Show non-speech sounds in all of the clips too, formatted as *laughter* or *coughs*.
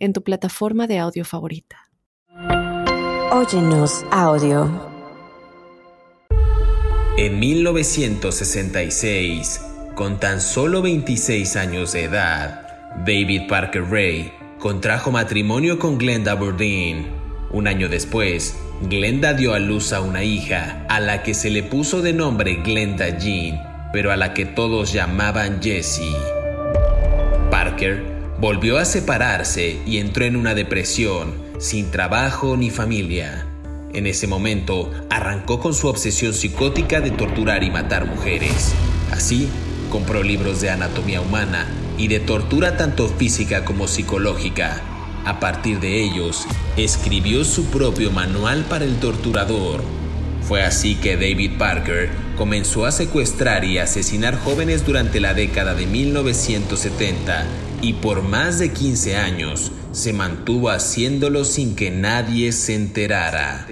en tu plataforma de audio favorita. Óyenos audio. En 1966, con tan solo 26 años de edad, David Parker Ray contrajo matrimonio con Glenda Bourdin un año después, Glenda dio a luz a una hija, a la que se le puso de nombre Glenda Jean, pero a la que todos llamaban Jessie. Parker volvió a separarse y entró en una depresión, sin trabajo ni familia. En ese momento, arrancó con su obsesión psicótica de torturar y matar mujeres. Así, compró libros de anatomía humana y de tortura tanto física como psicológica a partir de ellos, escribió su propio manual para el torturador. Fue así que David Parker comenzó a secuestrar y asesinar jóvenes durante la década de 1970 y por más de 15 años se mantuvo haciéndolo sin que nadie se enterara.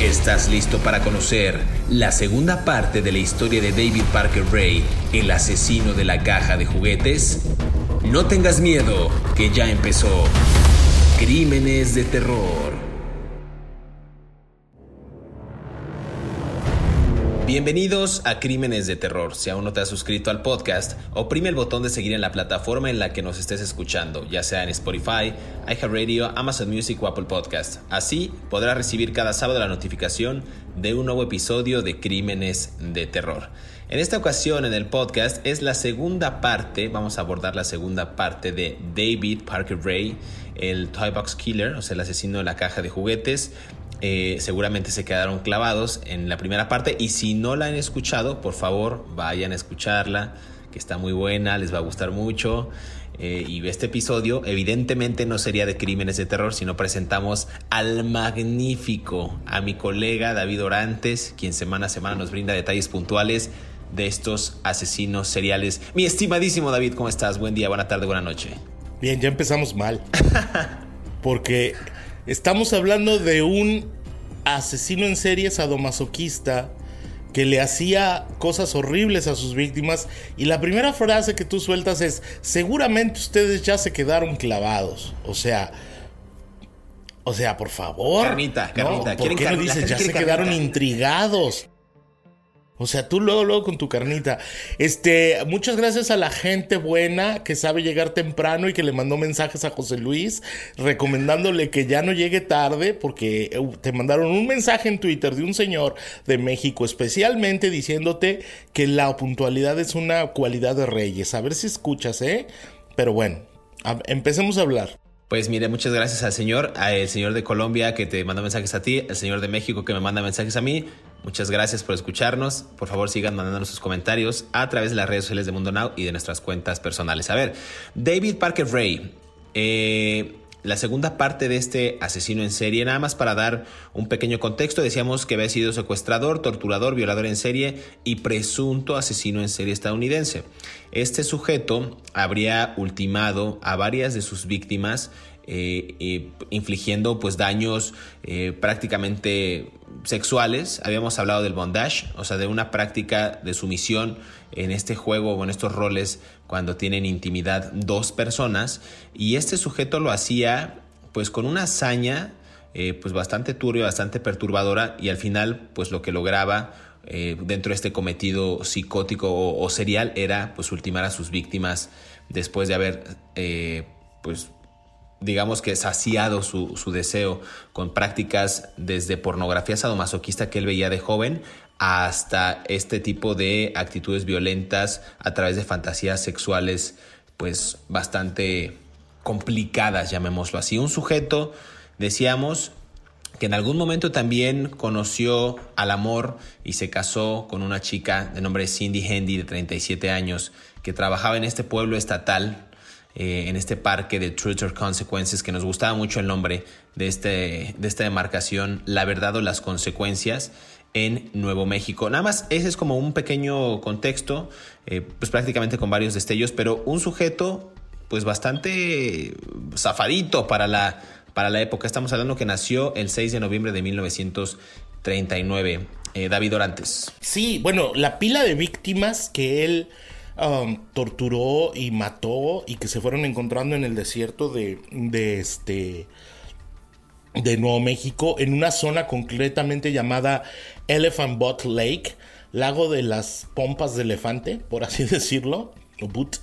¿Estás listo para conocer la segunda parte de la historia de David Parker Ray, el asesino de la caja de juguetes? No tengas miedo, que ya empezó. Crímenes de terror. Bienvenidos a Crímenes de Terror. Si aún no te has suscrito al podcast, oprime el botón de seguir en la plataforma en la que nos estés escuchando, ya sea en Spotify, iHeartRadio, Amazon Music o Apple Podcast. Así podrás recibir cada sábado la notificación de un nuevo episodio de Crímenes de Terror. En esta ocasión en el podcast es la segunda parte, vamos a abordar la segunda parte de David Parker Ray, el Toy Box Killer, o sea, el asesino de la caja de juguetes. Eh, seguramente se quedaron clavados en la primera parte y si no la han escuchado, por favor vayan a escucharla, que está muy buena, les va a gustar mucho. Eh, y este episodio evidentemente no sería de crímenes de terror, sino presentamos al magnífico, a mi colega David Orantes, quien semana a semana nos brinda detalles puntuales de estos asesinos seriales. Mi estimadísimo David, ¿cómo estás? Buen día, buena tarde, buena noche. Bien, ya empezamos mal. *laughs* Porque estamos hablando de un asesino en serie sadomasoquista que le hacía cosas horribles a sus víctimas y la primera frase que tú sueltas es, seguramente ustedes ya se quedaron clavados. O sea, o sea, por favor. Carnita, carnita. ¿Por qué no dices ya se quedaron intrigados? O sea, tú luego, luego con tu carnita. Este, muchas gracias a la gente buena que sabe llegar temprano y que le mandó mensajes a José Luis recomendándole que ya no llegue tarde porque eh, te mandaron un mensaje en Twitter de un señor de México especialmente diciéndote que la puntualidad es una cualidad de reyes. A ver si escuchas, ¿eh? Pero bueno, empecemos a hablar. Pues mire, muchas gracias al señor, al señor de Colombia que te manda mensajes a ti, al señor de México que me manda mensajes a mí. Muchas gracias por escucharnos. Por favor, sigan mandándonos sus comentarios a través de las redes sociales de Mundo Now y de nuestras cuentas personales. A ver, David Parker Ray. Eh, la segunda parte de este asesino en serie, nada más para dar un pequeño contexto, decíamos que había sido secuestrador, torturador, violador en serie y presunto asesino en serie estadounidense. Este sujeto habría ultimado a varias de sus víctimas eh, infligiendo pues daños eh, prácticamente sexuales. Habíamos hablado del bondage, o sea, de una práctica de sumisión en este juego o en estos roles cuando tienen intimidad dos personas. Y este sujeto lo hacía pues con una hazaña eh, pues bastante turbia, bastante perturbadora y al final pues lo que lograba dentro de este cometido psicótico o, serial era pues ultimar a sus víctimas después de haber pues digamos que saciado su, su, deseo con prácticas desde pornografía sadomasoquista que él veía de joven hasta este tipo de actitudes violentas a través de fantasías sexuales pues bastante complicadas, llamémoslo así. Un sujeto, decíamos, que en algún momento también conoció al amor y se casó con una chica de nombre Cindy Hendy de 37 años que trabajaba en este pueblo estatal eh, en este parque de Truth or Consequences, que nos gustaba mucho el nombre de, este, de esta demarcación, La verdad o las consecuencias en Nuevo México. Nada más, ese es como un pequeño contexto, eh, pues prácticamente con varios destellos, pero un sujeto pues bastante zafadito para la, para la época. Estamos hablando que nació el 6 de noviembre de 1939. Eh, David Orantes. Sí, bueno, la pila de víctimas que él um, torturó y mató y que se fueron encontrando en el desierto de, de este de Nuevo México en una zona concretamente llamada Elephant Butt Lake, lago de las pompas de elefante, por así *laughs* decirlo, o.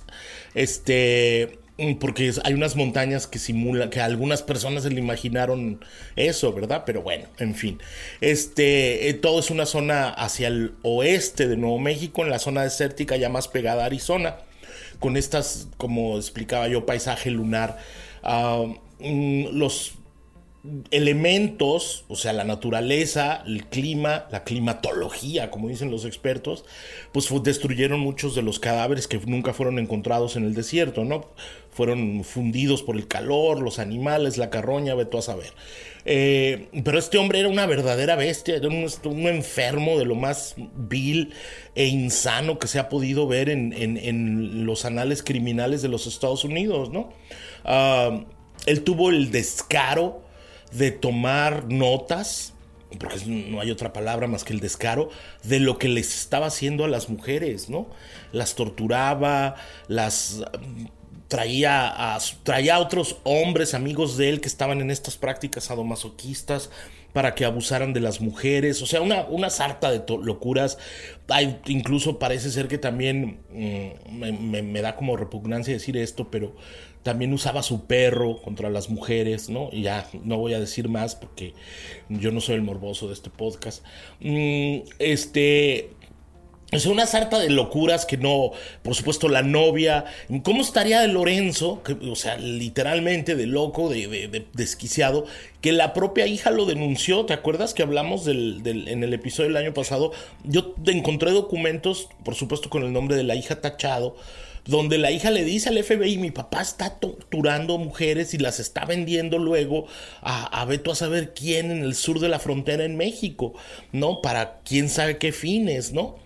Este, porque hay unas montañas que simulan, que algunas personas se le imaginaron eso, ¿verdad? Pero bueno, en fin. Este, eh, todo es una zona hacia el oeste de Nuevo México, en la zona desértica ya más pegada a Arizona, con estas, como explicaba yo, paisaje lunar. Ah, mm, los elementos, o sea, la naturaleza, el clima, la climatología, como dicen los expertos, pues destruyeron muchos de los cadáveres que nunca fueron encontrados en el desierto, ¿no? Fueron fundidos por el calor, los animales, la carroña, ve a saber. Eh, pero este hombre era una verdadera bestia, era un, enfermo de lo más vil e insano que se ha podido ver en, los anales criminales de los Estados Unidos, ¿no? Ah, él tuvo el descaro de tomar notas, porque no hay otra palabra más que el descaro, de lo que les estaba haciendo a las mujeres, ¿no? Las torturaba, las mm, traía a, traía otros hombres, amigos de él, que estaban en estas prácticas sadomasoquistas para que abusaran de las mujeres, o sea, una, una sarta de locuras. Incluso parece ser que también mm, me, da como repugnancia decir esto, pero también usaba su perro contra las mujeres, ¿no? Y ya no voy a decir más porque yo no soy el morboso de este podcast. Mm, este, es una sarta de locuras que no, por supuesto, la novia. ¿Cómo estaría de Lorenzo? Que, o sea, literalmente de loco, de, desquiciado, que la propia hija lo denunció. ¿Te acuerdas que hablamos del, en el episodio del año pasado? Yo encontré documentos, por supuesto, con el nombre de la hija tachado, donde la hija le dice al FBI, mi papá está torturando mujeres y las está vendiendo luego a, a Beto a saber quién en el sur de la frontera en México, ¿no? Para quién sabe qué fines, ¿no?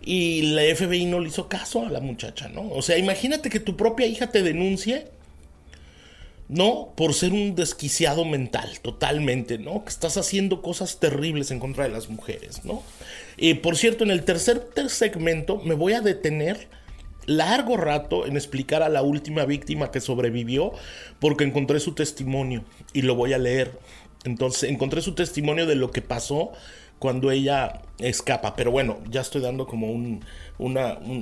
Y la FBI no le hizo caso a la muchacha, ¿no? O sea, imagínate que tu propia hija te denuncie, ¿no? Por ser un desquiciado mental, totalmente, ¿no? Que estás haciendo cosas terribles en contra de las mujeres, ¿no? Y por cierto, en el tercer segmento me voy a detener largo rato en explicar a la última víctima que sobrevivió porque encontré su testimonio y lo voy a leer. Entonces encontré su testimonio de lo que pasó cuando ella escapa. Pero bueno, ya estoy dando como un, un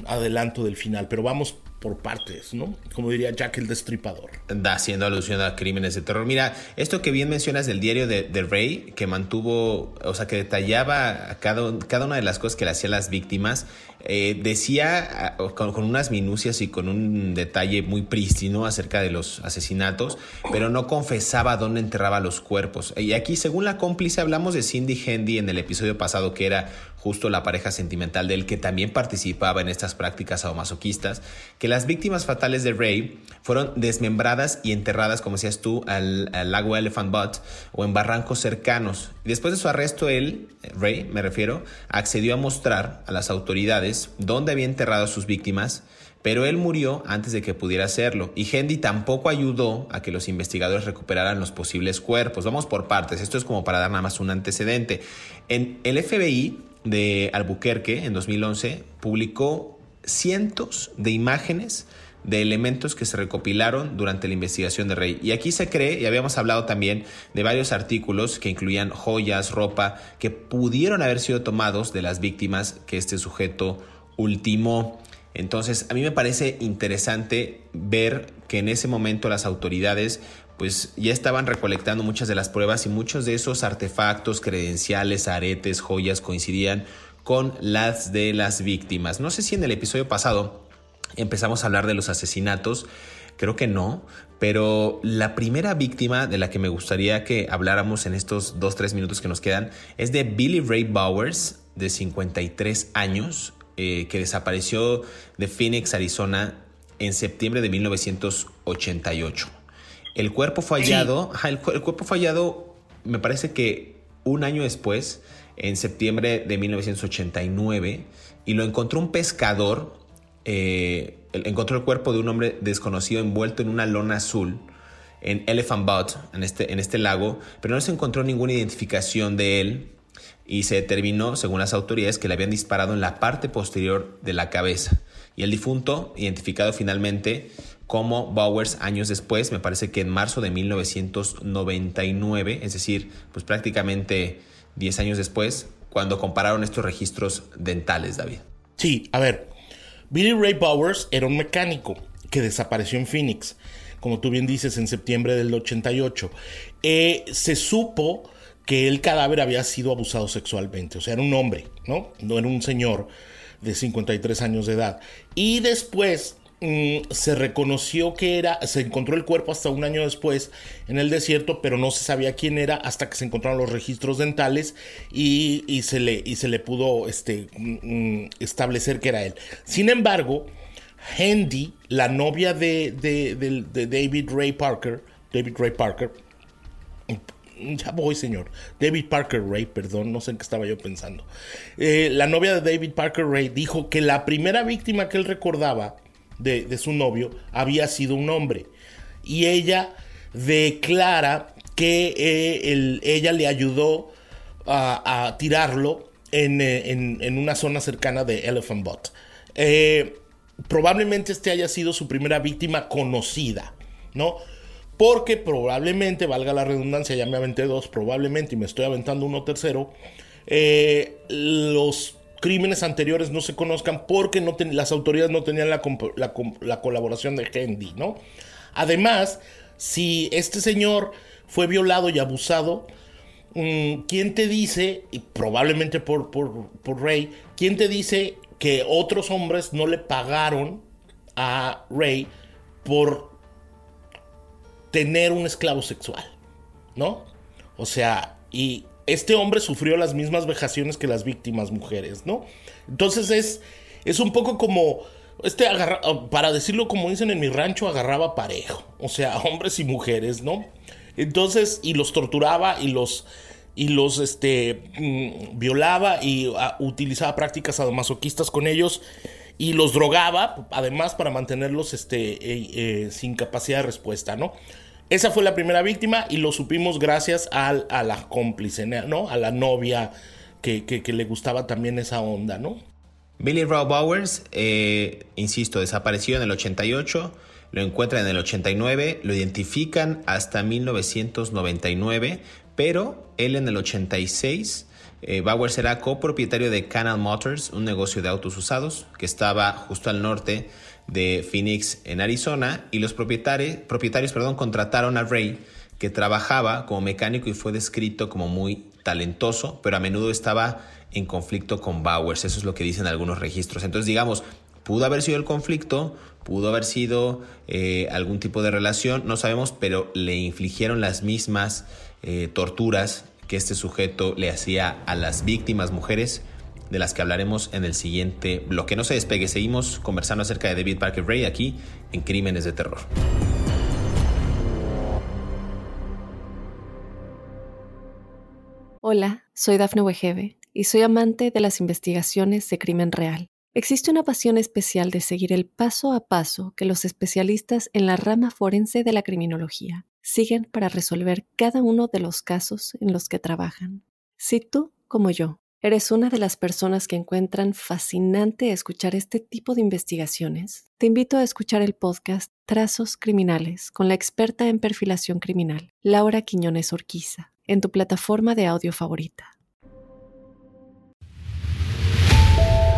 adelanto del final. Pero vamos por partes, ¿no? Como diría Jack el Destripador. Haciendo alusión a crímenes de terror. Mira, esto que bien mencionas del diario de, de Rey, que mantuvo, o sea, que detallaba cada, cada una de las cosas que le hacía las víctimas, eh, decía con, unas minucias y con un detalle muy prístino acerca de los asesinatos, pero no confesaba dónde enterraba los cuerpos. Y aquí, según la cómplice, hablamos de Cindy Hendy en el episodio pasado, que era justo la pareja sentimental de él, que también participaba en estas prácticas sadomasoquistas, que las víctimas fatales de Ray fueron desmembradas y enterradas, como decías tú, al, al lago Elephant Butt o en barrancos cercanos. Después de su arresto, él, Ray, me refiero, accedió a mostrar a las autoridades dónde había enterrado a sus víctimas, pero él murió antes de que pudiera hacerlo y Hendy tampoco ayudó a que los investigadores recuperaran los posibles cuerpos. Vamos por partes, esto es como para dar nada más un antecedente. En el FBI de Albuquerque en 2011 publicó cientos de imágenes de elementos que se recopilaron durante la investigación de Rey. Y aquí se cree, y habíamos hablado también de varios artículos que incluían joyas, ropa, que pudieron haber sido tomados de las víctimas que este sujeto ultimó. Entonces, a mí me parece interesante ver que en ese momento las autoridades pues ya estaban recolectando muchas de las pruebas y muchos de esos artefactos, credenciales, aretes, joyas coincidían con las de las víctimas. No sé si en el episodio pasado empezamos a hablar de los asesinatos, creo que no, pero la primera víctima de la que me gustaría que habláramos en estos dos, tres minutos que nos quedan es de Billy Ray Bowers, de 53 años, eh, que desapareció de Phoenix, Arizona, en septiembre de 1988. El cuerpo fallado, el, cuerpo fallado me parece que un año después, en septiembre de 1989, y lo encontró un pescador, eh, encontró el cuerpo de un hombre desconocido envuelto en una lona azul en Elephant Butte, en este, en este lago, pero no se encontró ninguna identificación de él y se determinó, según las autoridades, que le habían disparado en la parte posterior de la cabeza. Y el difunto, identificado finalmente como Bowers años después, me parece que en marzo de 1999, es decir, pues prácticamente 10 años después, cuando compararon estos registros dentales, David. Sí, a ver, Billy Ray Bowers era un mecánico que desapareció en Phoenix como tú bien dices, en septiembre del 88. Eh, se supo que el cadáver había sido abusado sexualmente, o sea, era un hombre, ¿no? No era un señor de 53 años de edad. Y después mm, se reconoció que era, se encontró el cuerpo hasta un año después en el desierto, pero no se sabía quién era hasta que se encontraron los registros dentales y, se, le, y se le pudo este, mm, mm, establecer que era él. Sin embargo, Handy, la novia de, David Ray Parker, David Ray Parker, ya voy, señor. David Parker Ray, perdón, no sé en qué estaba yo pensando. Eh, la novia de David Parker Ray dijo que la primera víctima que él recordaba de, su novio había sido un hombre. Y ella declara que eh, ella le ayudó a, tirarlo eh, en, una zona cercana de Elephant Butte probablemente este haya sido su primera víctima conocida, ¿no? Porque probablemente, valga la redundancia, ya me aventé dos, probablemente, y me estoy aventando uno tercero, eh, los crímenes anteriores no se conozcan porque no las autoridades no tenían la, colaboración de Hendy, ¿no? Además, si este señor fue violado y abusado, mm, ¿quién te dice, y probablemente por, por, por Rey, quién te dice que otros hombres no le pagaron a Ray por tener un esclavo sexual, ¿no? O sea, y este hombre sufrió las mismas vejaciones que las víctimas mujeres, ¿no? Entonces es, es un poco como, este agarra, para decirlo como dicen en mi rancho, agarraba parejo, o sea, *laughs* hombres y mujeres, ¿no? Entonces, y los torturaba y los y los este, mm, violaba y ah, utilizaba prácticas sadomasoquistas con ellos y los drogaba, además para mantenerlos este, eh, eh, sin capacidad de respuesta, ¿no? Esa fue la primera víctima y lo supimos gracias a, la cómplice, ¿no? A la novia que, le gustaba también esa onda, ¿no? Billy Rob Bowers, eh, insisto, desapareció en el 88, lo encuentran en el 89, lo identifican hasta 1999, pero él en el 86, eh, Bauer será copropietario de Canal Motors, un negocio de autos usados que estaba justo al norte de Phoenix, en Arizona, y los propietarios, perdón, contrataron a Ray, que trabajaba como mecánico y fue descrito como muy talentoso, pero a menudo estaba en conflicto con Bowers, eso es lo que dicen algunos registros. Entonces, digamos, pudo haber sido el conflicto, pudo haber sido eh, algún tipo de relación, no sabemos, pero le infligieron las mismas eh, torturas que este sujeto le hacía a las víctimas mujeres, de las que hablaremos en el siguiente bloque. No se despegue, seguimos conversando acerca de David Parker Ray aquí en Crímenes de Terror. Hola, soy Dafne Wegebe y soy amante de las investigaciones de crimen real. Existe una pasión especial de seguir el paso a paso que los especialistas en la rama forense de la criminología siguen para resolver cada uno de los casos en los que trabajan. Si tú, como yo, eres una de las personas que encuentran fascinante escuchar este tipo de investigaciones, te invito a escuchar el podcast Trazos Criminales con la experta en perfilación criminal, Laura Quiñones Orquiza, en tu plataforma de audio favorita.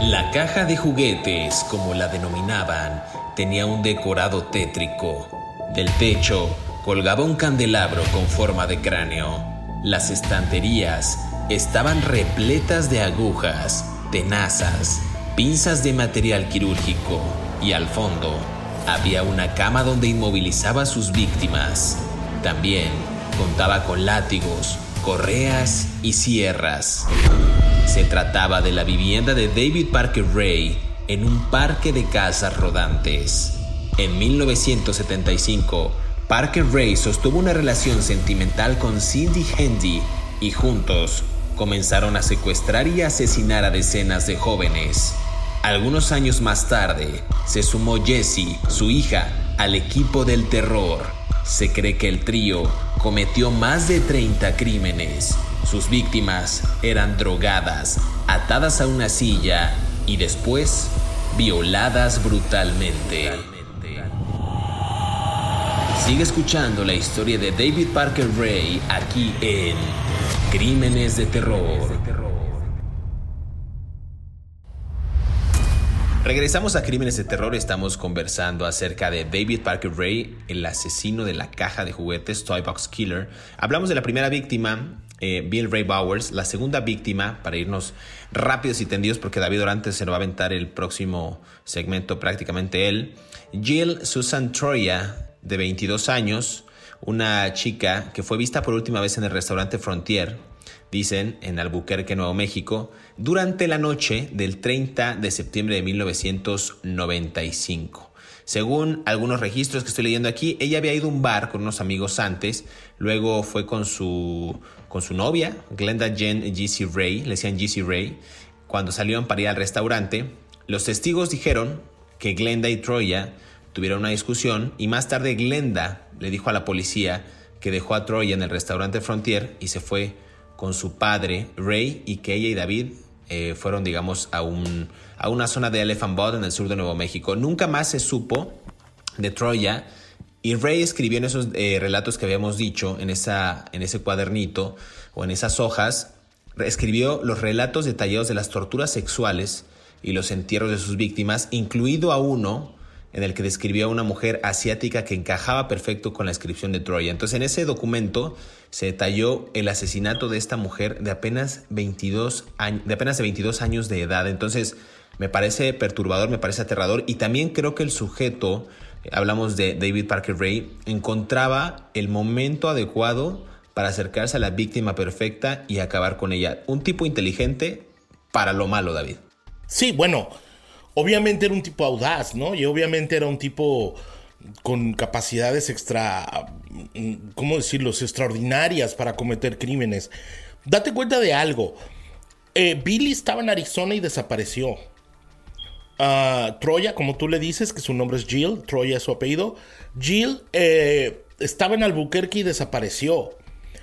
La caja de juguetes, como la denominaban, tenía un decorado tétrico. Del techo colgaba un candelabro con forma de cráneo. Las estanterías estaban repletas de agujas, tenazas, pinzas de material quirúrgico y al fondo había una cama donde inmovilizaba a sus víctimas. También contaba con látigos, correas y sierras. Se trataba de la vivienda de David Parker Ray en un parque de casas rodantes. En 1975, Parker Ray sostuvo una relación sentimental con Cindy Handy y juntos comenzaron a secuestrar y asesinar a decenas de jóvenes. Algunos años más tarde, se sumó Jessie, su hija, al equipo del terror. Se cree que el trío cometió más de 30 crímenes. Sus víctimas eran drogadas, atadas a una silla y después violadas brutalmente. Sigue escuchando la historia de David Parker Ray aquí en Crímenes de Terror. Regresamos a Crímenes de Terror, estamos conversando acerca de David Parker Ray, el asesino de la caja de juguetes, Toy Box Killer. Hablamos de la primera víctima, eh, Bill Ray Bowers, la segunda víctima, para irnos rápidos y tendidos, porque David Orante se lo va a aventar el próximo segmento prácticamente él. Jill Susan Troya, de 22 años, una chica que fue vista por última vez en el restaurante Frontier, dicen, en Albuquerque, Nuevo México, durante la noche del 30 de septiembre de 1995. Según algunos registros que estoy leyendo aquí, ella había ido a un bar con unos amigos antes, luego fue con su, con su novia, Glenda Jen G.C. Ray, le decían G.C. Ray, cuando salieron para ir al restaurante. Los testigos dijeron que Glenda y Troya tuvieron una discusión y más tarde Glenda le dijo a la policía que dejó a Troya en el restaurante Frontier y se fue con su padre Ray y que ella y David eh, fueron, digamos, a, un, a una zona de Elephant Bud en el sur de Nuevo México. Nunca más se supo de Troya y Ray escribió en esos eh, relatos que habíamos dicho, en, esa, en ese cuadernito o en esas hojas, escribió los relatos detallados de las torturas sexuales y los entierros de sus víctimas, incluido a uno en el que describió a una mujer asiática que encajaba perfecto con la descripción de Troya. Entonces en ese documento se detalló el asesinato de esta mujer de apenas 22 años, de apenas de 22 años de edad. Entonces me parece perturbador, me parece aterrador y también creo que el sujeto, hablamos de David Parker Ray, encontraba el momento adecuado para acercarse a la víctima perfecta y acabar con ella. Un tipo inteligente para lo malo, David. Sí, bueno, obviamente era un tipo audaz, ¿no? Y obviamente era un tipo con capacidades extra, ¿cómo decirlo?, extraordinarias para cometer crímenes. Date cuenta de algo. Eh, Billy estaba en Arizona y desapareció. Uh, Troya, como tú le dices, que su nombre es Jill, Troya es su apellido. Jill eh, estaba en Albuquerque y desapareció.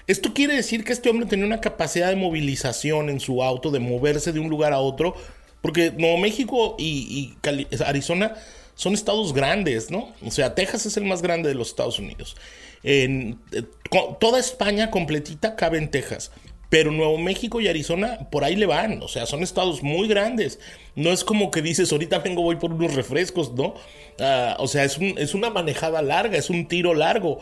Esto quiere decir que este hombre tenía una capacidad de movilización en su auto, de moverse de un lugar a otro porque Nuevo México y, Arizona son estados grandes, ¿no? O sea, Texas es el más grande de los Estados Unidos. Eh, toda España completita cabe en Texas. Pero Nuevo México y Arizona por ahí le van, o sea, son estados muy grandes. No es como que dices, ahorita vengo, voy por unos refrescos, ¿no? Ah, o sea, es una manejada larga, es un tiro largo.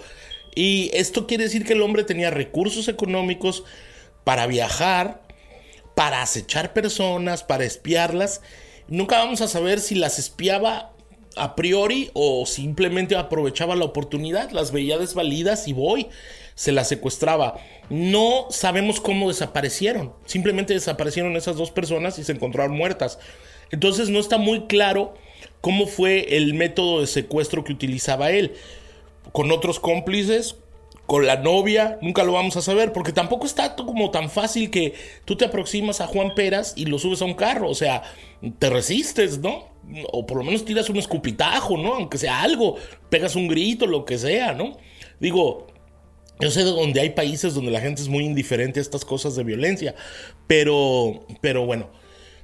Y esto quiere decir que el hombre tenía recursos económicos para viajar, para acechar personas, para espiarlas. Nunca vamos a saber si las espiaba a priori o simplemente aprovechaba la oportunidad, las veía desvalidas y voy, se las secuestraba. No sabemos cómo desaparecieron, simplemente desaparecieron esas dos personas y se encontraron muertas. Entonces no está muy claro cómo fue el método de secuestro que utilizaba él. Con otros cómplices, con la novia, nunca lo vamos a saber, porque tampoco está como tan fácil que tú te aproximas a Juan Peras y lo subes a un carro, o sea, te resistes, ¿no? O por lo menos tiras un escupitajo, ¿no? Aunque sea algo, pegas un grito, lo que sea, ¿no? Digo, yo sé de donde hay países donde la gente es muy indiferente a estas cosas de violencia, pero, pero bueno,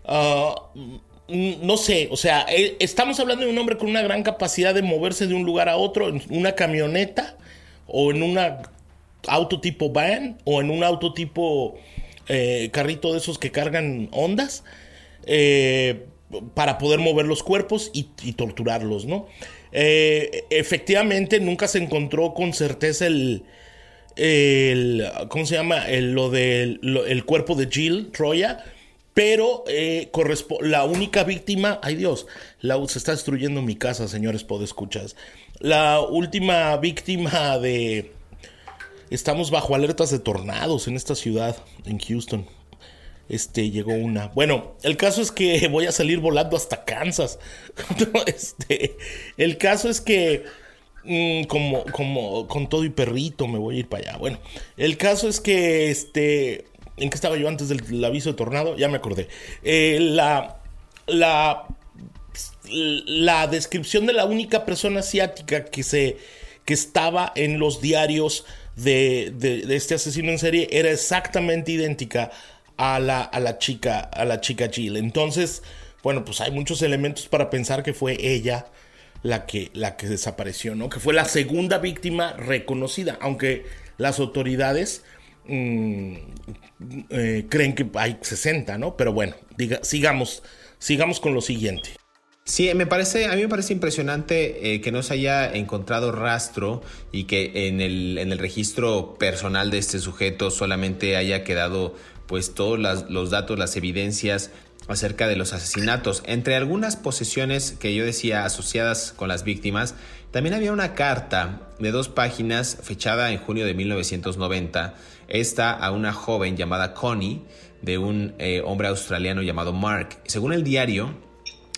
ah, no sé, o sea, eh, estamos hablando de un hombre con una gran capacidad de moverse de un lugar a otro en una camioneta o en un auto tipo van o en un auto tipo eh, carrito de esos que cargan ondas eh, para poder mover los cuerpos y, torturarlos, ¿no? Eh, efectivamente, nunca se encontró con certeza el, ¿cómo se llama? El, lo del el cuerpo de Jill Troya, pero la única víctima, ay Dios, la, se está destruyendo mi casa, señores podescuchas. La última víctima de... Estamos bajo alertas de tornados en esta ciudad, en Houston. este, llegó una. Bueno, el caso es que *laughs* voy a salir volando hasta Kansas. *laughs* este, el caso es que, mm, como, como con todo y perrito, me voy a ir para allá. Bueno, el caso es que, este, ¿en qué estaba yo antes del, aviso de tornado? Ya me acordé. Eh, la, la, la descripción de la única persona asiática que se, que estaba en los diarios de, este asesino en serie era exactamente idéntica a la, a la chica, a la chica Jill. Entonces, bueno, pues hay muchos elementos para pensar que fue ella la que, la que desapareció, ¿no? Que fue la segunda víctima reconocida, aunque las autoridades mm, eh, creen que hay 60, ¿no? Pero bueno, diga, sigamos, sigamos con lo siguiente. Sí, me parece, a mí me parece impresionante eh, que no se haya encontrado rastro y que en el, en el registro personal de este sujeto solamente haya quedado pues todos los datos, las evidencias acerca de los asesinatos. Entre algunas posesiones que yo decía asociadas con las víctimas, también había una carta de dos páginas fechada en junio de 1990, esta a una joven llamada Connie, de un eh, hombre australiano llamado Mark. Según el diario,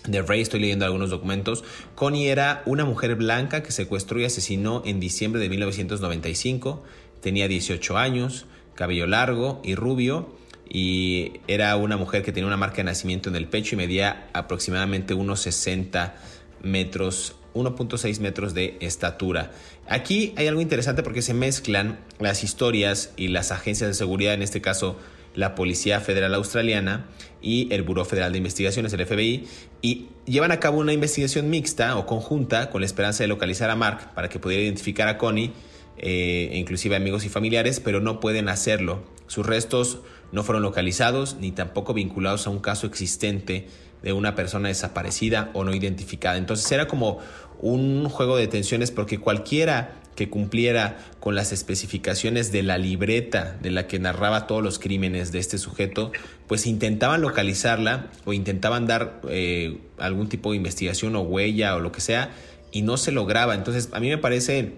de Ray, estoy leyendo algunos documentos. Connie era una mujer blanca que secuestró y asesinó en diciembre de 1995. Tenía 18 años, cabello largo y rubio y era una mujer que tenía una marca de nacimiento en el pecho y medía aproximadamente unos 60 metros, 1.6 metros de estatura. Aquí hay algo interesante porque se mezclan las historias y las agencias de seguridad, en este caso la Policía Federal Australiana y el Buró Federal de Investigaciones, el FBI, y llevan a cabo una investigación mixta o conjunta con la esperanza de localizar a Mark para que pudiera identificar a Connie, eh, inclusive amigos y familiares, pero no pueden hacerlo. Sus restos no fueron localizados ni tampoco vinculados a un caso existente de una persona desaparecida o no identificada. Entonces era como un juego de tensiones porque cualquiera que cumpliera con las especificaciones de la libreta de la que narraba todos los crímenes de este sujeto, pues intentaban localizarla o intentaban dar eh, algún tipo de investigación o huella o lo que sea y no se lograba. Entonces a mí me parece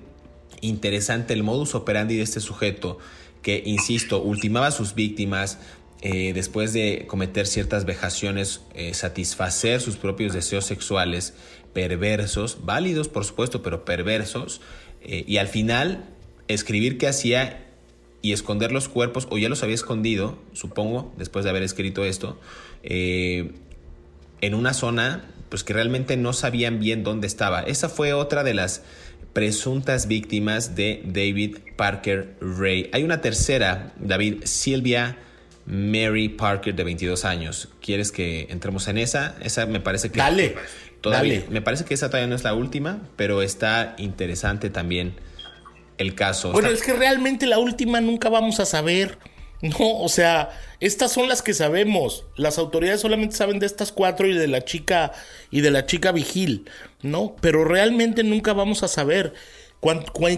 interesante el modus operandi de este sujeto que, insisto, ultimaba a sus víctimas, eh, después de cometer ciertas vejaciones, eh, satisfacer sus propios deseos sexuales perversos, válidos por supuesto, pero perversos, eh, y al final escribir qué hacía y esconder los cuerpos, o ya los había escondido, supongo, después de haber escrito esto, en una zona pues que realmente no sabían bien dónde estaba. Esa fue otra de las presuntas víctimas de David Parker Ray. Hay una tercera, David, Silvia Mary Parker de 22 años. ¿Quieres que entremos en esa? Esa me parece que... Dale. Todavía, Me parece que esa todavía no es la última, pero está interesante también el caso. Bueno, es que realmente la última nunca vamos a saber. No, o sea, estas son las que sabemos. Las autoridades solamente saben de estas cuatro y de la chica y de la chica vigil, ¿no? Pero realmente nunca vamos a saber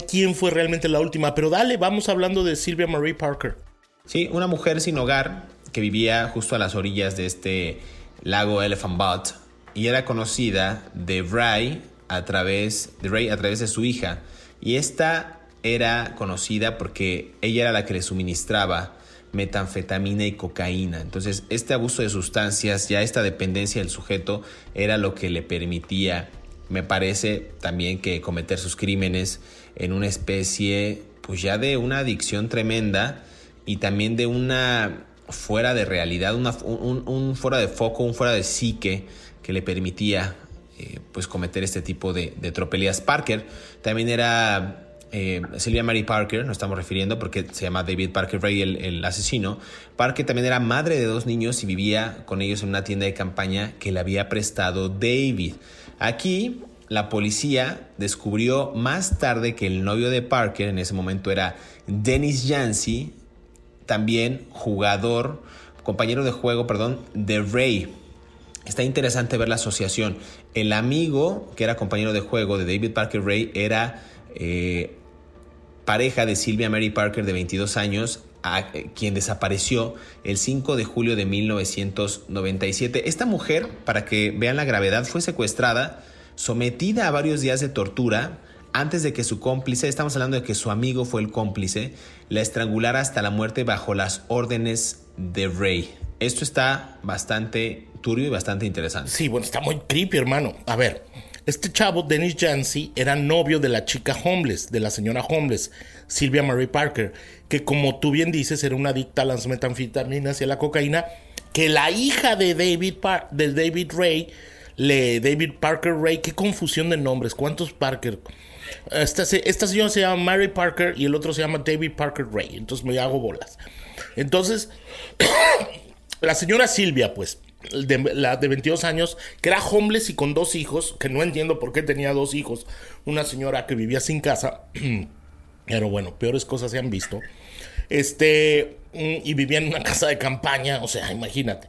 quién fue realmente la última. Pero dale, vamos hablando de Sylvia Marie Parker. Sí, una mujer sin hogar que vivía justo a las orillas de este lago Elephant Butte y era conocida de Ray a través de Ray a través de su hija y esta era conocida porque ella era la que le suministraba metanfetamina y cocaína. Entonces, este abuso de sustancias, ya esta dependencia del sujeto, era lo que le permitía, me parece, también que cometer sus crímenes en una especie, pues ya de una adicción tremenda y también de una fuera de realidad, un, fuera de foco, un fuera de psique que le permitía eh, pues cometer este tipo de, tropelías. Parker también era eh, Sylvia Mary Parker, nos estamos refiriendo porque se llama David Parker Ray el, asesino. Parker también era madre de dos niños y vivía con ellos en una tienda de campaña que le había prestado David. Aquí la policía descubrió más tarde que el novio de Parker en ese momento era Dennis Yancey, también jugador, compañero de juego, perdón, de Ray. Está interesante ver la asociación. El amigo que era compañero de juego de David Parker Ray era eh, pareja de Sylvia Mary Parker de 22 años, a, eh, quien desapareció el 5 de julio de 1997. Esta mujer, para que vean la gravedad, fue secuestrada, sometida a varios días de tortura, antes de que su cómplice, estamos hablando de que su amigo fue el cómplice, la estrangulara hasta la muerte bajo las órdenes de Ray. esto está bastante y bastante interesante. Sí, bueno, está muy creepy, hermano. A ver, este chavo, Dennis Jancy, era novio de la chica homeless, de la señora homeless, Sylvia Marie Parker, que como tú bien dices, era una adicta a las metanfetaminas y a la cocaína, que la hija de David, de David Ray, le, David Parker Ray, qué confusión de nombres, ¿cuántos Parker? Esta, esta señora se llama Mary Parker y el otro se llama David Parker Ray, entonces me hago bolas. Entonces, *coughs* la señora Silvia, pues, de, la de 22 años, que era homeless y con dos hijos, que no entiendo por qué tenía dos hijos, una señora que vivía sin casa, *clears throat* pero bueno, peores cosas se han visto, este, y vivía en una casa de campaña, o sea, imagínate.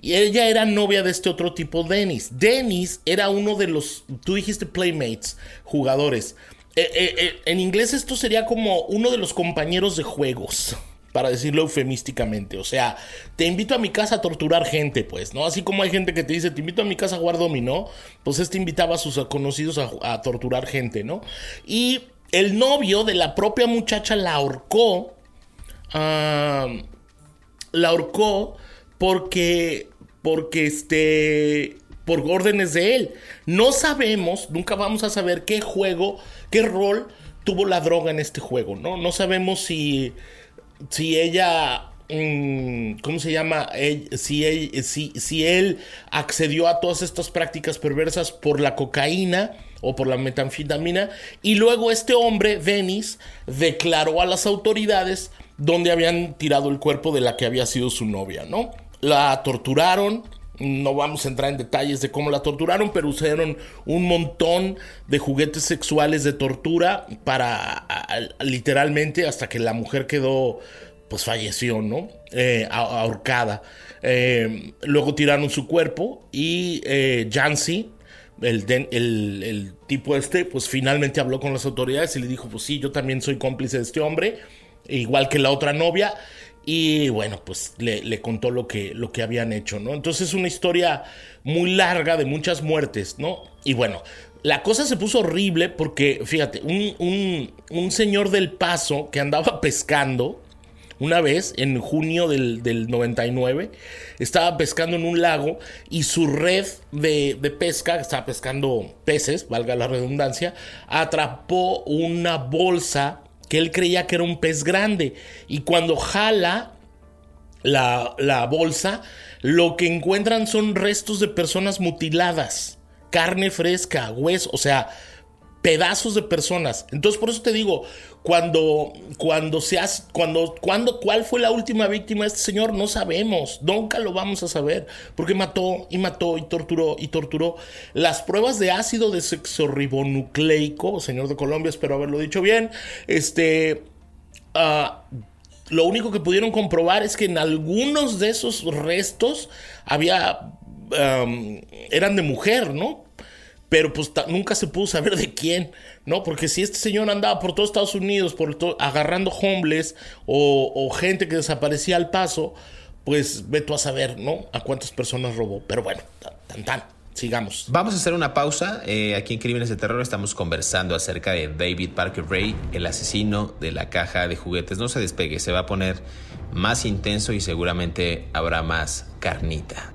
Y ella era novia de este otro tipo, Dennis. Dennis era uno de los, tú dijiste playmates, jugadores. Eh, eh, eh, en inglés esto sería como uno de los compañeros de juegos para decirlo eufemísticamente. O sea, te invito a mi casa a torturar gente, pues, ¿no? Así como hay gente que te dice, te invito a mi casa a jugar dominó, pues este invitaba a sus conocidos a, torturar gente, ¿no? Y el novio de la propia muchacha la ahorcó, la ahorcó porque, porque este, por órdenes de él. No sabemos, nunca vamos a saber qué juego, qué rol tuvo la droga en este juego, ¿no? No sabemos si si ella mm, ¿cómo se llama? si, él, si, él accedió a todas estas prácticas perversas por la cocaína o por la metanfetamina. Y luego este hombre, Venice, declaró a las autoridades donde habían tirado el cuerpo de la que había sido su novia, ¿no? La torturaron. No vamos a entrar en detalles de cómo la torturaron, pero usaron un montón de juguetes sexuales de tortura para literalmente hasta que la mujer quedó pues falleció, ¿no? Eh, ahorcada. Eh, luego tiraron su cuerpo y eh, Jancy, el, el, tipo este, pues finalmente habló con las autoridades y le dijo, pues sí, yo también soy cómplice de este hombre, igual que la otra novia. Y bueno, pues le, contó lo que, lo que habían hecho, ¿no? Entonces es una historia muy larga de muchas muertes, ¿no? Y bueno, la cosa se puso horrible porque, fíjate, un, un, un señor del paso que andaba *laughs* pescando, una vez, en junio del, 99, estaba pescando en un lago y su red de, de pesca, estaba pescando peces, valga la redundancia, atrapó una bolsa que él creía que era un pez grande. Y cuando jala la, la, bolsa, lo que encuentran son restos de personas mutiladas, carne fresca, hueso, o sea, pedazos de personas. Entonces, por eso te digo, cuando, cuando se hace, cuando, cuando, cuál fue la última víctima de este señor, no sabemos, nunca lo vamos a saber, porque mató y mató y torturó y torturó. Las pruebas de ácido desexorribonucleico, señor de Colombia, espero haberlo dicho bien, este, ah, lo único que pudieron comprobar es que en algunos de esos restos había, eran de mujer, ¿no? Pero pues nunca se pudo saber de quién, ¿no? Porque si este señor andaba por todo Estados Unidos por agarrando homeless o, gente que desaparecía al paso, pues veto a saber, ¿no? A cuántas personas robó. Pero bueno, tan tan. Sigamos. Vamos a hacer una pausa. Eh, aquí en Crímenes de Terror estamos conversando acerca de David Parker Ray, el asesino de la caja de juguetes. No se despegue, se va a poner más intenso y seguramente habrá más carnita.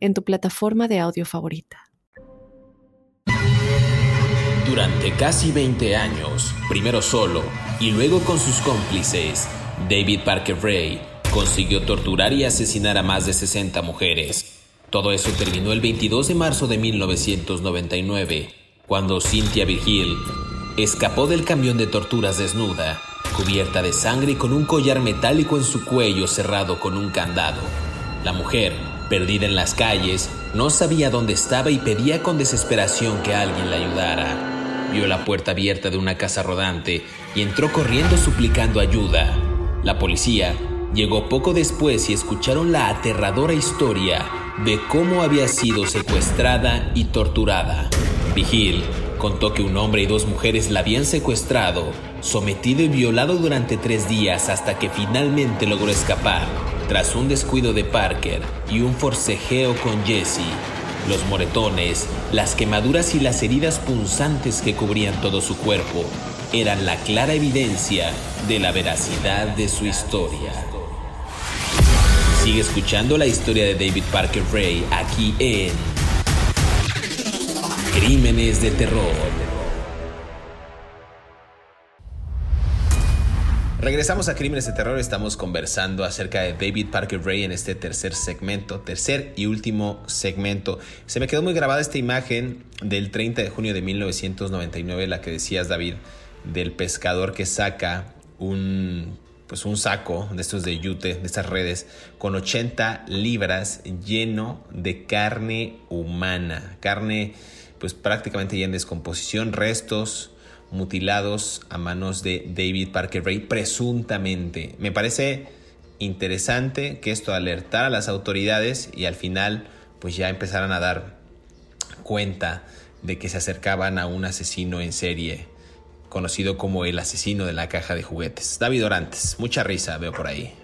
en tu plataforma de audio favorita. Durante casi 20 años, primero solo y luego con sus cómplices, David Parker Ray consiguió torturar y asesinar a más de 60 mujeres. Todo eso terminó el 22 de marzo de 1999, cuando Cynthia Virgil escapó del camión de torturas desnuda, cubierta de sangre y con un collar metálico en su cuello cerrado con un candado. La mujer Perdida en las calles, no sabía dónde estaba y pedía con desesperación que alguien la ayudara. vio la puerta abierta de una casa rodante y entró corriendo suplicando ayuda. La policía llegó poco después y escucharon la aterradora historia de cómo había sido secuestrada y torturada. Vigil contó que un hombre y dos mujeres la habían secuestrado, sometido y violado durante tres días hasta que finalmente logró escapar, tras un descuido de Parker y un forcejeo con Jesse. Los moretones, las quemaduras y las heridas punzantes que cubrían todo su cuerpo eran la clara evidencia de la veracidad de su historia. Sigue escuchando la historia de David Parker Ray aquí en Crímenes de Terror. Regresamos a Crímenes de Terror, estamos conversando acerca de David Parker Ray en este tercer segmento, tercer y último segmento. Se me quedó muy grabada esta imagen del 30 de junio de 1999, la que decías David, del pescador que saca un pues un saco de estos de yute, de estas redes, con 80 libras lleno de carne humana, carne pues prácticamente ya en descomposición, restos mutilados a manos de David Parker Ray, presuntamente. Me parece interesante que esto alertara a las autoridades y al final pues ya empezaran a dar cuenta de que se acercaban a un asesino en serie, conocido como el asesino de la caja de juguetes. David Orantes, mucha risa veo por ahí.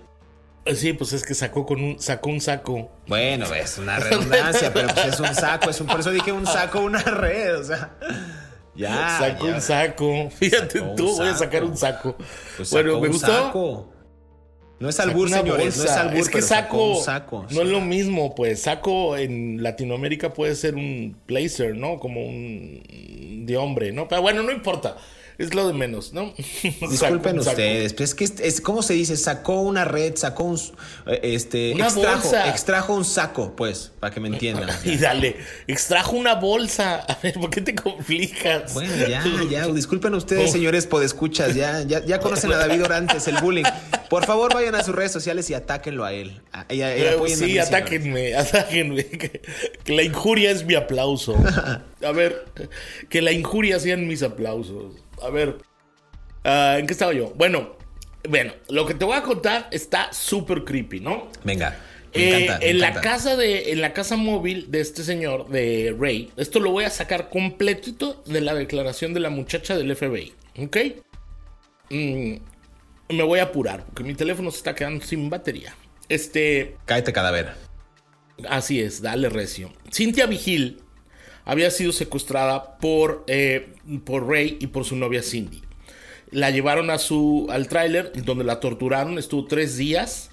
Sí, pues es que sacó con un sacó un saco. Bueno, es una *laughs* redundancia, pero pues es un saco, es un, por eso dije un saco, una red, o sea. Ya. Sacó un saco. *laughs* Fíjate tú, voy a sacar un saco. Pues bueno, me gustó. Saco. No es albur, señores, no es albur, es que saco, saco, no es lo mismo, pues saco en Latinoamérica puede ser un blazer, ¿no? Como un de hombre, ¿no? Pero bueno, no importa es lo de menos, ¿no? *laughs* Disculpen ustedes, pero es que es, ¿cómo se dice? Sacó una red, sacó un eh, este una extrajo, bolsa. extrajo un saco, pues, para que me entiendan. *laughs* y dale, extrajo una bolsa. A ver, ¿por qué te complicas? Bueno, ya, ya, *laughs* disculpen ustedes, oh. señores podescuchas, ya, ya, ya conocen a David Orantes, el bullying. Por favor, vayan a sus redes sociales y atáquenlo a él. sí, atáquenme, atáquenme. Que, la injuria es mi aplauso. A ver, que la injuria sean mis aplausos. A ver, uh, ¿en qué estaba yo? Bueno, bueno, lo que te voy a contar está súper creepy, ¿no? Venga. Me encanta, en la casa de en la casa móvil de este señor de Ray esto lo voy a sacar completito de la declaración de la muchacha del FBI ¿ok? Mm, me voy a apurar porque mi teléfono se está quedando sin batería este cáete cadáver así es dale recio Cintia Vigil había sido secuestrada por, eh, por Ray y por su novia Cindy. La llevaron a su, al tráiler donde la torturaron, estuvo tres días.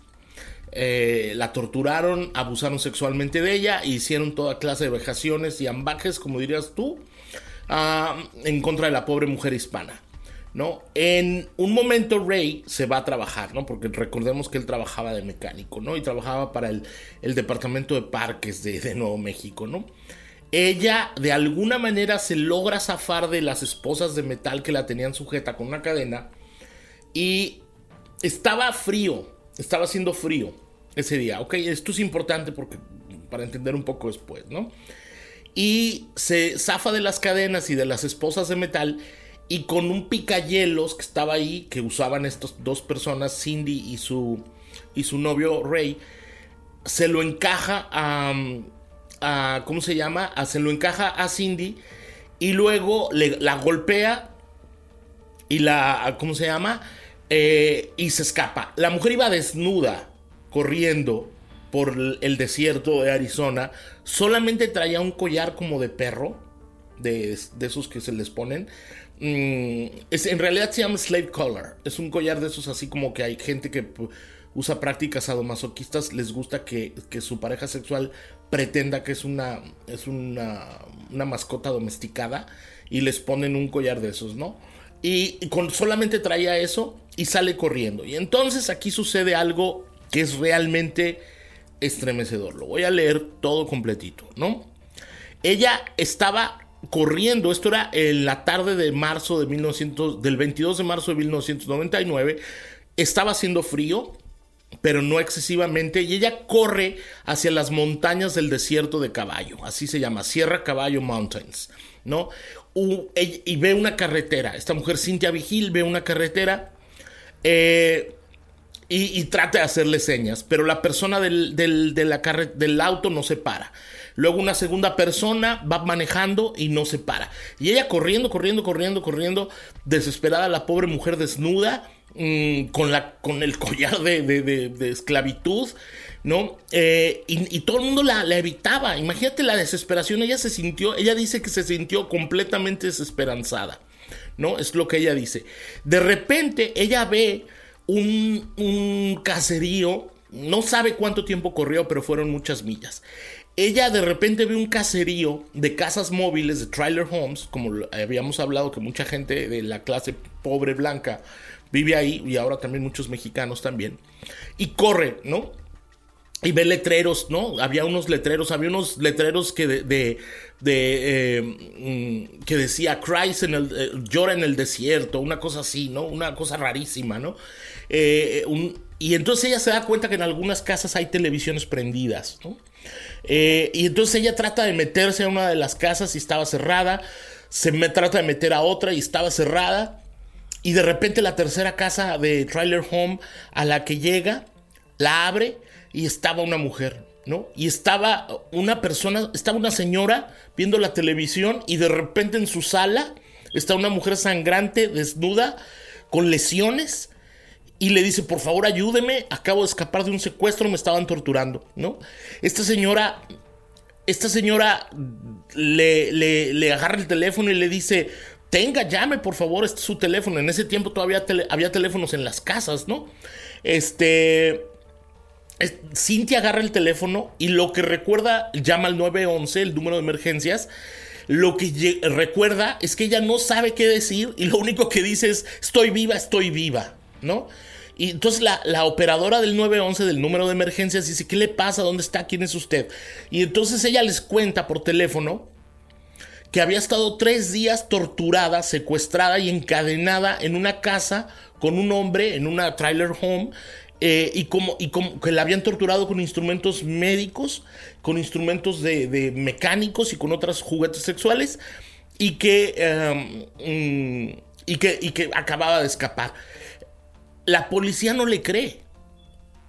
Eh, la torturaron, abusaron sexualmente de ella, hicieron toda clase de vejaciones y ambajes, como dirías tú, ah, en contra de la pobre mujer hispana. ¿no? En un momento Ray se va a trabajar, ¿no? Porque recordemos que él trabajaba de mecánico, ¿no? Y trabajaba para el, departamento de parques de, de Nuevo México, ¿no? Ella de alguna manera se logra zafar de las esposas de metal que la tenían sujeta con una cadena y estaba frío, estaba haciendo frío ese día. Ok, esto es importante porque para entender un poco después, ¿no? Y se zafa de las cadenas y de las esposas de metal y con un picayelos que estaba ahí, que usaban estas dos personas, Cindy y su, y su novio Ray, se lo encaja a ¿cómo se llama? se lo encaja a Cindy y luego la golpea y la, ¿cómo se llama? Eh, y se escapa. La mujer iba desnuda, corriendo por el desierto de Arizona. Solamente traía un collar como de perro, de, esos que se les ponen. Mm, es, en realidad se llama slave collar. Es un collar de esos así como que hay gente que usa prácticas sadomasoquistas, les gusta que, que, su pareja sexual pretenda que es una, es una, una, mascota domesticada y les ponen un collar de esos, ¿no? Y, con, solamente traía eso y sale corriendo. Y entonces aquí sucede algo que es realmente estremecedor. Lo voy a leer todo completito, ¿no? Ella estaba corriendo, esto era en la tarde de marzo de 1900, del 22 de marzo de 1999, estaba haciendo frío, pero no excesivamente, y ella corre hacia las montañas del desierto de Caballo, así se llama, Sierra Caballo Mountains, ¿no? y ve una carretera. Esta mujer, Cintia Vigil, ve una carretera eh, y, trata de hacerle señas, pero la persona del, del, del auto no se para. Luego una segunda persona va manejando y no se para. Y ella corriendo, corriendo, corriendo, corriendo, desesperada, la pobre mujer desnuda, mm, con, la, con el collar de, de esclavitud. ¿no? Eh, y, todo el mundo la, evitaba. Imagínate la desesperación. Ella se sintió, ella dice que se sintió completamente desesperanzada, ¿no? Es lo que ella dice. De repente ella ve un, un caserío, no sabe cuánto tiempo corrió, pero fueron muchas millas. Ella de repente ve un caserío de casas móviles, de trailer homes, como habíamos hablado que mucha gente de la clase pobre blanca vive ahí y ahora también muchos mexicanos también. Y corre, ¿no? y ve letreros, ¿no? Había unos letreros, había unos letreros que de, de, eh, mm, que decía Christ en el eh, llora en el desierto, una cosa así, ¿no? Una cosa rarísima, ¿no? Eh, y entonces ella se da cuenta que en algunas casas hay televisiones prendidas, ¿no? Y entonces ella trata de meterse a una de las casas y estaba cerrada, se me trata de meter a otra y estaba cerrada. Y de repente la tercera casa de Trailer Home a la que llega, la abre y estaba una mujer, ¿no? Y estaba una persona, estaba una señora viendo la televisión y de repente en su sala está una mujer sangrante, desnuda, con lesiones. Y le dice, por favor ayúdeme, acabo de escapar de un secuestro, me estaban torturando, ¿no? Esta señora, esta señora le, le, agarra el teléfono y le dice, tenga, llame por favor, este es su teléfono. En ese tiempo todavía había teléfonos en las casas, ¿no? Este, Cintia agarra el teléfono y lo que recuerda, llama al 911, el número de emergencias. Lo que recuerda es que ella no sabe qué decir y lo único que dice es estoy viva, estoy viva, ¿no? Y entonces la, la, operadora del 911 del número de emergencias dice, ¿qué le pasa? ¿Dónde está? ¿Quién es usted? Y entonces ella les cuenta por teléfono que había estado tres días torturada, secuestrada y encadenada en una casa con un hombre en una trailer home eh, y, como, y como que la habían torturado con instrumentos médicos, con instrumentos de, mecánicos y con otros juguetes sexuales, y que, em, mm, y, que, y que acababa de escapar. La policía no le cree.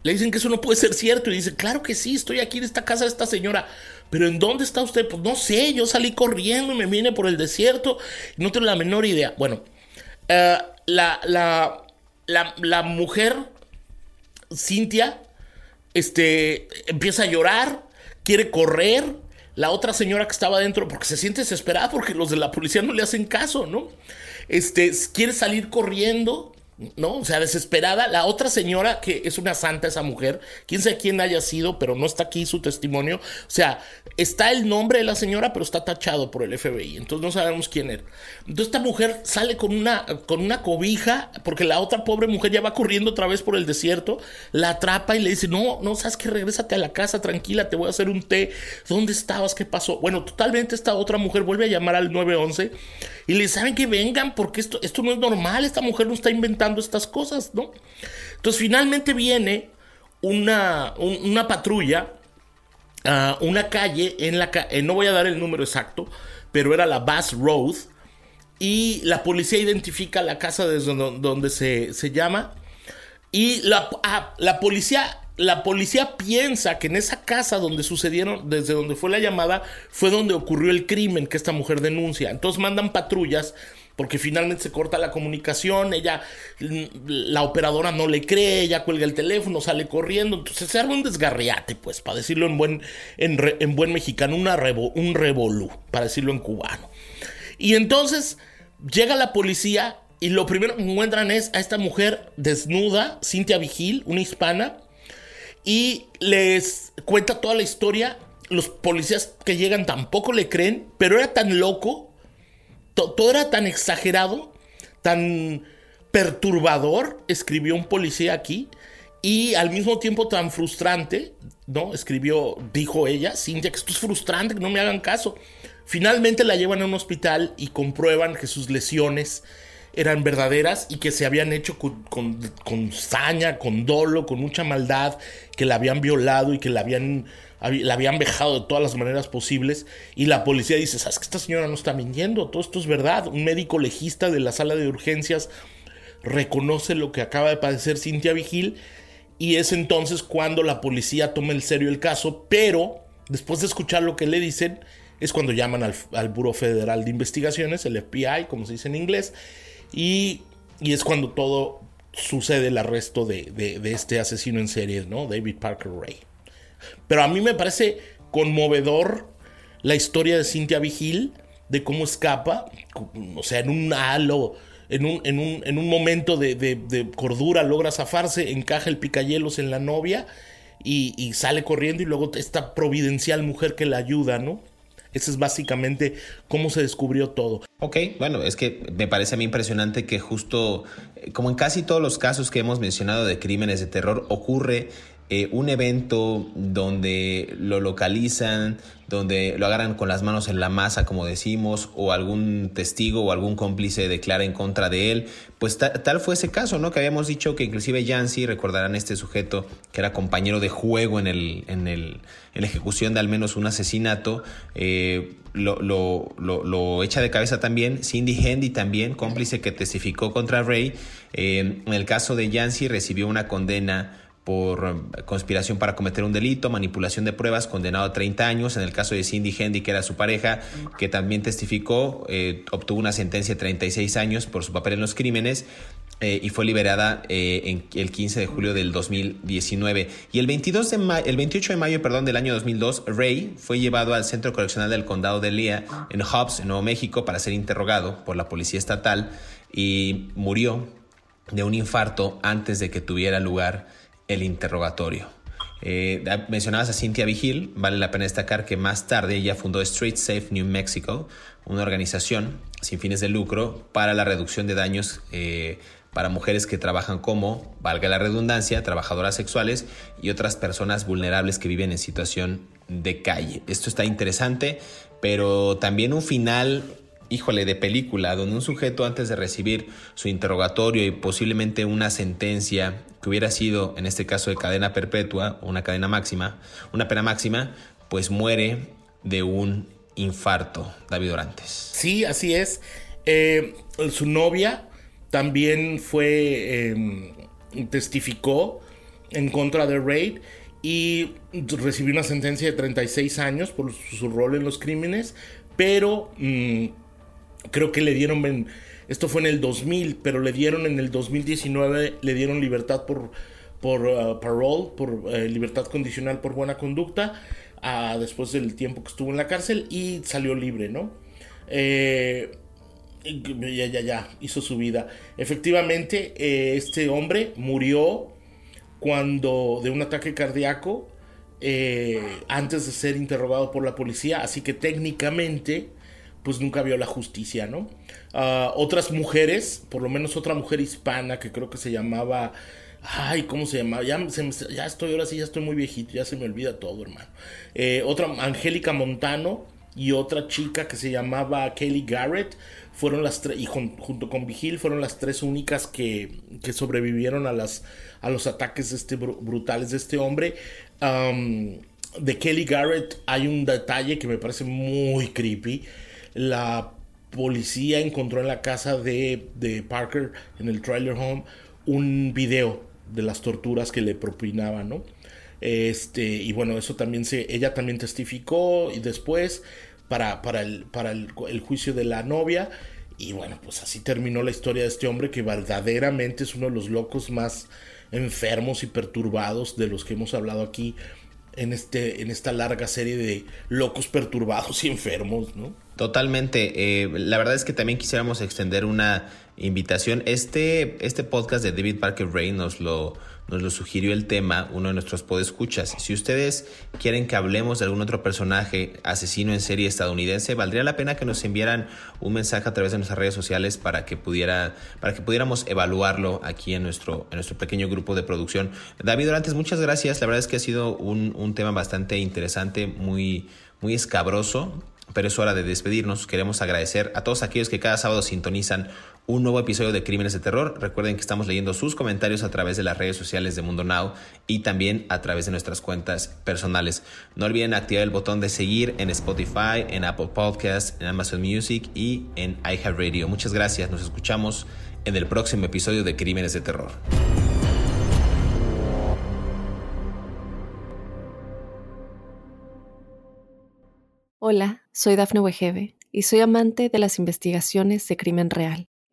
Le dicen que eso no puede ser cierto. Y dice, claro que sí, estoy aquí en esta casa de esta señora. Pero ¿en dónde está usted? Pues no sé, yo salí corriendo y me vine por el desierto. No tengo la menor idea. Bueno, eh, la, la, la, la, mujer Cintia este, empieza a llorar, quiere correr. La otra señora que estaba adentro, porque se siente desesperada porque los de la policía no le hacen caso, ¿no? Este, quiere salir corriendo ¿no? O sea, desesperada. La otra señora, que es una santa esa mujer, quién sabe quién haya sido, pero no está aquí su testimonio. O sea, está el nombre de la señora, pero está tachado por el FBI. Entonces no sabemos quién era. Entonces esta mujer sale con una, con una cobija, porque la otra pobre mujer ya va corriendo otra vez por el desierto, la atrapa y le dice, no, no, sabes que regrésate a la casa, tranquila, te voy a hacer un té. ¿Dónde estabas? ¿Qué pasó? Bueno, totalmente esta otra mujer vuelve a llamar al 911 y le saben que vengan porque esto, esto no es normal, esta mujer no está inventando estas cosas, ¿no? Entonces finalmente viene una, una patrulla a una calle en la calle, eh, no voy a dar el número exacto, pero era la Bass Road y la policía identifica la casa desde donde, se, se llama y la, ah, la policía la policía piensa que en esa casa donde sucedieron, desde donde fue la llamada, fue donde ocurrió el crimen que esta mujer denuncia. Entonces mandan patrullas porque finalmente se corta la comunicación, ella, la operadora no le cree, ella cuelga el teléfono, sale corriendo, entonces se arma un desgarriate, pues, para decirlo en buen, en, buen mexicano, una un revolú, para decirlo en cubano. Y entonces llega la policía y lo primero que encuentran es a esta mujer desnuda, Cintia Vigil, una hispana, y les cuenta toda la historia. Los policías que llegan tampoco le creen, pero era tan loco, todo era tan exagerado, tan perturbador, escribió un policía aquí, y al mismo tiempo tan frustrante, ¿no? Escribió, dijo ella, Cintia, que esto es frustrante, que no me hagan caso. Finalmente la llevan a un hospital y comprueban que sus lesiones eran verdaderas y que se habían hecho con, saña, con dolo, con mucha maldad, que la habían violado y que la habían la habían vejado de todas las maneras posibles y la policía dice, ¿sabes que esta señora no está mintiendo? Todo esto es verdad. Un médico legista de la sala de urgencias reconoce lo que acaba de padecer Cintia Vigil y es entonces cuando la policía toma en serio el caso, pero después de escuchar lo que le dicen, es cuando llaman al, al Buro Federal de Investigaciones, el FBI, como se dice en inglés, y, y es cuando todo sucede el arresto de, de, este asesino en serie, ¿no? David Parker Ray. Pero a mí me parece conmovedor la historia de Cynthia Vigil, de cómo escapa, o sea, en un halo, en un, en un, en un momento de, de, cordura logra zafarse, encaja el picayelos en la novia y, y, sale corriendo y luego esta providencial mujer que la ayuda, ¿no? Ese es básicamente cómo se descubrió todo. Ok, bueno, es que me parece a mí impresionante que justo, eh, como en casi todos los casos que hemos mencionado de crímenes de terror, ocurre eh, un evento donde lo localizan, donde lo agarran con las manos en la masa, como decimos, o algún testigo o algún cómplice declara en contra de él. Pues tal fue ese caso, ¿no? Que habíamos dicho que inclusive Yancy, recordarán este sujeto que era compañero de juego en, el, en, el, en la ejecución de al menos un asesinato, eh, lo, lo, lo, echa de cabeza también. Cindy Handy también, cómplice que testificó contra Ray. Eh, en el caso de Yancy recibió una condena por eh, conspiración para cometer un delito, manipulación de pruebas, condenado a 30 años. En el caso de Cindy Hendy, que era su pareja, que también testificó, eh, obtuvo una sentencia de 36 años por su papel en los crímenes. Eh, y fue liberada en el 15 de julio del 2019. Y el, 22 de el 28 de mayo perdón, del año 2002, Ray fue llevado al Centro Correccional del Condado de Lea, en Hobbs, en Nuevo México, para ser interrogado por la policía estatal y murió de un infarto antes de que tuviera lugar el interrogatorio. Eh, mencionabas a Cynthia Vigil, vale la pena destacar que más tarde ella fundó Street Safe New Mexico, una organización sin fines de lucro para la reducción de daños eh, para mujeres que trabajan como, valga la redundancia, trabajadoras sexuales y otras personas vulnerables que viven en situación de calle. Esto está interesante, pero también un final híjole, de película, donde un sujeto antes de recibir su interrogatorio y posiblemente una sentencia que hubiera sido, en este caso, de cadena perpetua o una cadena máxima, una pena máxima, pues muere de un infarto, David Orantes. Sí, así es. Eh, su novia también fue, em, testificó en contra de Raid y recibió una sentencia de 36 años por su, rol en los crímenes, pero mm, creo que le dieron, esto fue en el 2000, pero le dieron en el 2019, le dieron libertad por, por uh, parole, por eh, libertad condicional por buena conducta, después del tiempo que estuvo en la cárcel y salió libre, ¿no? Eh, ya, ya, ya, hizo su vida. Efectivamente, eh, este hombre murió cuando de un ataque cardíaco antes de ser interrogado por la policía, así que técnicamente pues nunca vio la justicia, ¿no? Ah, otras mujeres, por lo menos otra mujer hispana que creo que se llamaba... Ay, ¿cómo se llamaba? Ya, ya estoy, ahora sí, ya estoy muy viejito, ya se me olvida todo, hermano. Eh, otra, Angélica Montano y otra chica que se llamaba Kelly Garrett, fueron las tres, y junto con Vigil, fueron las tres únicas que, que sobrevivieron a, las, a los ataques este, brutales de este hombre. de Kelly Garrett hay un detalle que me parece muy creepy la policía encontró en la casa de, Parker, en el trailer home, un video de las torturas que le propinaban, ¿no? Este, y bueno, eso también se, ella también testificó y después para, para, el, para el, juicio de la novia. Y bueno, pues así terminó la historia de este hombre que verdaderamente es uno de los locos más enfermos y perturbados de los que hemos hablado aquí en, este, en esta larga serie de locos perturbados y enfermos, ¿no? Totalmente. Eh, la verdad es que también quisiéramos extender una invitación. Este, este podcast de David Parker Ray nos lo, nos lo sugirió el tema, uno de nuestros podescuchas. Si ustedes quieren que hablemos de algún otro personaje asesino en serie estadounidense, valdría la pena que nos enviaran un mensaje a través de nuestras redes sociales para que pudiera, para que pudiéramos evaluarlo aquí en nuestro, en nuestro pequeño grupo de producción. David Dorantes, muchas gracias. La verdad es que ha sido un, un tema bastante interesante, muy muy escabroso pero es hora de despedirnos. Queremos agradecer a todos aquellos que cada sábado sintonizan un nuevo episodio de Crímenes de Terror. Recuerden que estamos leyendo sus comentarios a través de las redes sociales de Mundo Now y también a través de nuestras cuentas personales. No olviden activar el botón de seguir en Spotify, en Apple Podcasts, en Amazon Music y en iHeartRadio. Muchas gracias. Nos escuchamos en el próximo episodio de Crímenes de Terror. Hola, soy Dafne Wegebe y soy amante de las investigaciones de crimen real.